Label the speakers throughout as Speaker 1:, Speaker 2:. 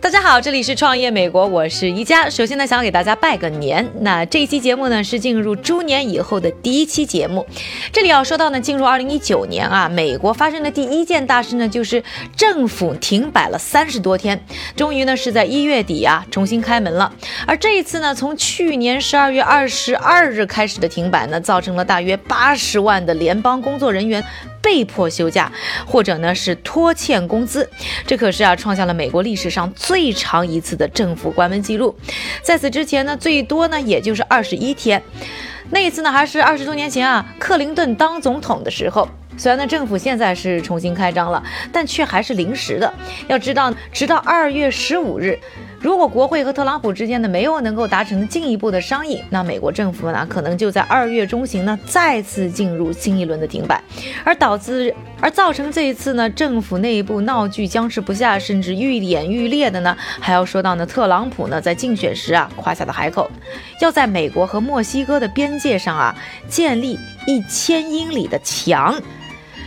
Speaker 1: 大家好，这里是创业美国，我是宜家。首先呢，想给大家拜个年。那这一期节目呢，是进入猪年以后的第一期节目。这里要说到呢，进入二零一九年啊，美国发生的第一件大事呢，就是政府停摆了三十多天，终于呢是在一月底啊重新开门了。而这一次呢，从去年十二月二十二日开始的停摆呢，造成了大约八十万的联邦工作人员。被迫休假，或者呢是拖欠工资，这可是啊创下了美国历史上最长一次的政府关门记录。在此之前呢，最多呢也就是二十一天。那一次呢还是二十多年前啊，克林顿当总统的时候。虽然呢政府现在是重新开张了，但却还是临时的。要知道，直到二月十五日。如果国会和特朗普之间呢没有能够达成进一步的商议，那美国政府呢可能就在二月中旬呢再次进入新一轮的停摆，而导致而造成这一次呢政府内部闹剧僵持不下，甚至愈演愈烈的呢，还要说到呢特朗普呢在竞选时啊夸下的海口，要在美国和墨西哥的边界上啊建立一千英里的墙。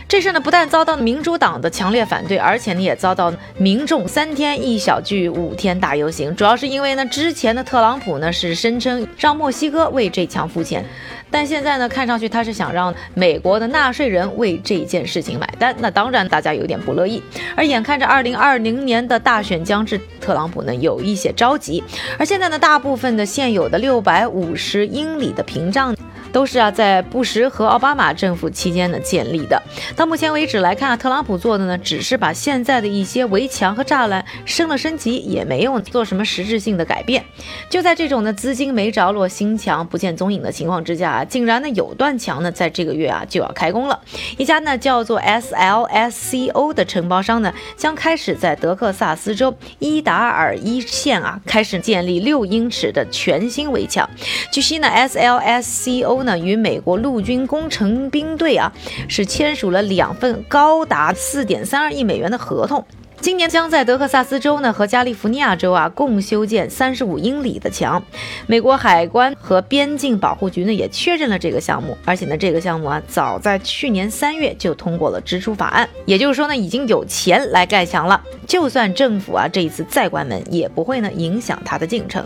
Speaker 1: 这事呢，不但遭到民主党的强烈反对，而且呢，也遭到民众三天一小聚，五天大游行。主要是因为呢，之前的特朗普呢是声称让墨西哥为这墙付钱，但现在呢，看上去他是想让美国的纳税人为这件事情买单。那当然，大家有点不乐意。而眼看着二零二零年的大选将至，特朗普呢有一些着急。而现在呢，大部分的现有的六百五十英里的屏障。都是啊，在布什和奥巴马政府期间呢建立的。到目前为止来看，特朗普做的呢，只是把现在的一些围墙和栅栏升了升级，也没有做什么实质性的改变。就在这种呢资金没着落、新墙不见踪影的情况之下啊，竟然呢有段墙呢在这个月啊就要开工了。一家呢叫做 SLSCO 的承包商呢，将开始在德克萨斯州伊达尔一线啊开始建立六英尺的全新围墙。据悉呢，SLSCO 呢，与美国陆军工程兵队啊，是签署了两份高达四点三二亿美元的合同。今年将在德克萨斯州呢和加利福尼亚州啊共修建三十五英里的墙。美国海关和边境保护局呢也确认了这个项目，而且呢这个项目啊早在去年三月就通过了支出法案，也就是说呢已经有钱来盖墙了。就算政府啊这一次再关门，也不会呢影响它的进程。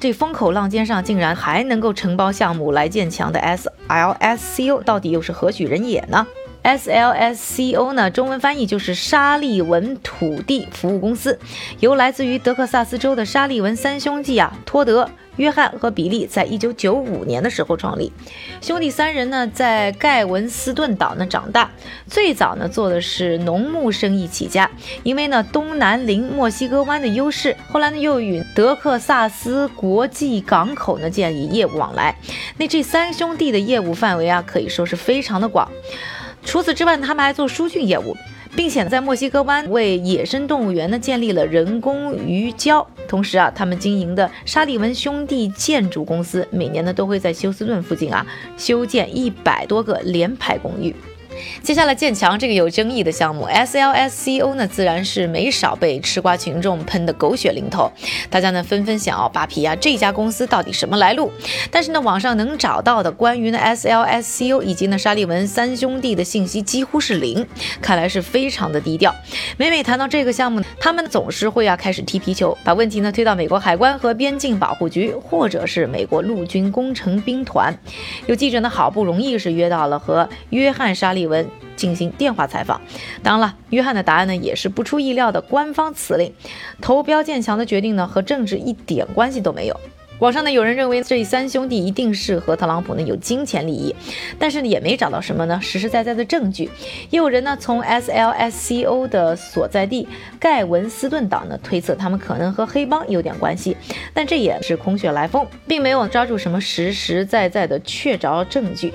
Speaker 1: 这风口浪尖上竟然还能够承包项目来建墙的 SLSCO，到底又是何许人也呢？SLSCO 呢，中文翻译就是沙利文土地服务公司，由来自于德克萨斯州的沙利文三兄弟啊，托德。约翰和比利在一九九五年的时候创立，兄弟三人呢在盖文斯顿岛呢长大，最早呢做的是农牧生意起家，因为呢东南临墨西哥湾的优势，后来呢又与德克萨斯国际港口呢建立业务往来。那这三兄弟的业务范围啊可以说是非常的广，除此之外，他们还做疏浚业务。并且在墨西哥湾为野生动物园呢建立了人工鱼礁，同时啊，他们经营的沙利文兄弟建筑公司每年呢都会在休斯顿附近啊修建一百多个联排公寓。接下来建墙这个有争议的项目，SLSCO 呢自然是没少被吃瓜群众喷得狗血淋头，大家呢纷纷想要扒皮啊，这家公司到底什么来路？但是呢，网上能找到的关于呢 SLSCO 以及呢沙利文三兄弟的信息几乎是零，看来是非常的低调。每每谈到这个项目，他们总是会啊开始踢皮球，把问题呢推到美国海关和边境保护局，或者是美国陆军工程兵团。有记者呢好不容易是约到了和约翰沙利。李文进行电话采访，当然了，约翰的答案呢也是不出意料的官方辞令，投标建强的决定呢和政治一点关系都没有。网上呢有人认为这三兄弟一定是和特朗普呢有金钱利益，但是呢也没找到什么呢实实在在的证据。也有人呢从 SLSCO 的所在地盖文斯顿岛呢推测他们可能和黑帮有点关系，但这也是空穴来风，并没有抓住什么实实在在的确凿证据。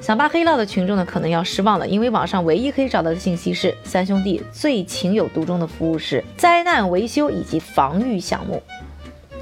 Speaker 1: 想扒黑料的群众呢，可能要失望了，因为网上唯一可以找到的信息是，三兄弟最情有独钟的服务是灾难维修以及防御项目。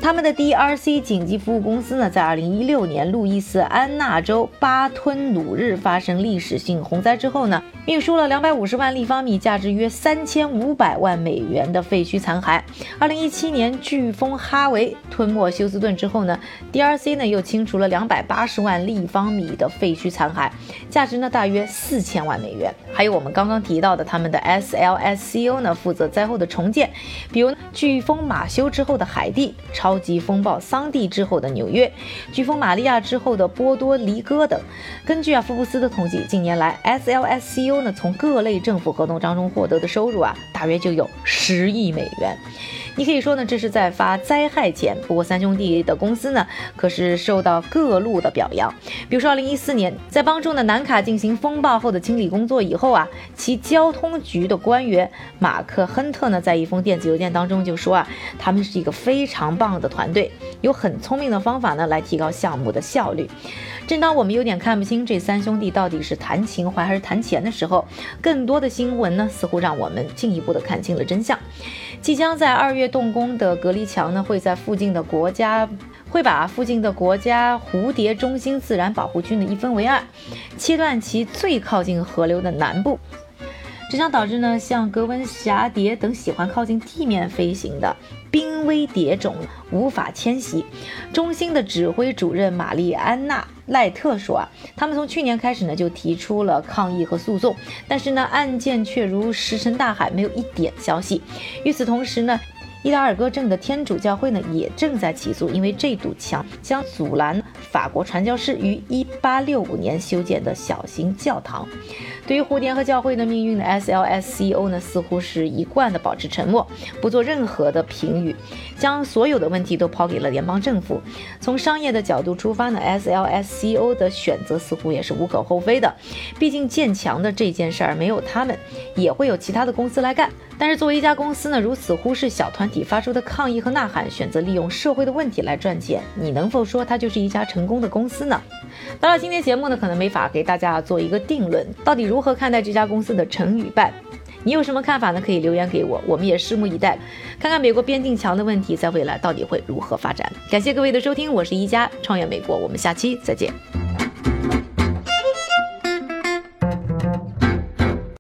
Speaker 1: 他们的 DRC 紧急服务公司呢，在二零一六年路易斯安那州巴吞鲁日发生历史性洪灾之后呢，运输了两百五十万立方米、价值约三千五百万美元的废墟残骸。二零一七年，飓风哈维吞没休斯顿之后呢，DRC 呢又清除了两百八十万立方米的废墟残骸，价值呢大约四千万美元。还有我们刚刚提到的，他们的 SLSCO 呢负责灾后的重建，比如飓风马修之后的海地，超级风暴桑蒂之后的纽约，飓风玛利亚之后的波多黎各等。根据啊福布斯的统计，近年来 SLSCO 呢从各类政府合同当中获得的收入啊，大约就有十亿美元。你可以说呢，这是在发灾害钱。不过三兄弟的公司呢，可是受到各路的表扬。比如说，二零一四年，在帮助呢南卡进行风暴后的清理工作以后啊，其交通局的官员马克亨特呢，在一封电子邮件当中就说啊，他们是一个非常棒的团队，有很聪明的方法呢来提高项目的效率。正当我们有点看不清这三兄弟到底是谈情怀还是谈钱的时候，更多的新闻呢，似乎让我们进一步的看清了真相。即将在二月动工的隔离墙呢，会在附近的国家会把附近的国家蝴蝶中心自然保护区呢一分为二，切断其最靠近河流的南部，这将导致呢像格温蛱蝶等喜欢靠近地面飞行的濒危蝶种无法迁徙。中心的指挥主任玛丽安娜。赖特说啊，他们从去年开始呢就提出了抗议和诉讼，但是呢案件却如石沉大海，没有一点消息。与此同时呢。伊达尔戈镇的天主教会呢，也正在起诉，因为这堵墙将阻拦法国传教士于1865年修建的小型教堂。对于蝴蝶和教会的命运的 SLSCO 呢，似乎是一贯的保持沉默，不做任何的评语，将所有的问题都抛给了联邦政府。从商业的角度出发呢，SLSCO 的选择似乎也是无可厚非的，毕竟建墙的这件事儿没有他们，也会有其他的公司来干。但是作为一家公司呢，如此忽视小团体发出的抗议和呐喊，选择利用社会的问题来赚钱，你能否说它就是一家成功的公司呢？当然，今天节目呢可能没法给大家做一个定论，到底如何看待这家公司的成与败？你有什么看法呢？可以留言给我，我们也拭目以待，看看美国边境墙的问题在未来到底会如何发展。感谢各位的收听，我是一加创业美国，我们下期再见。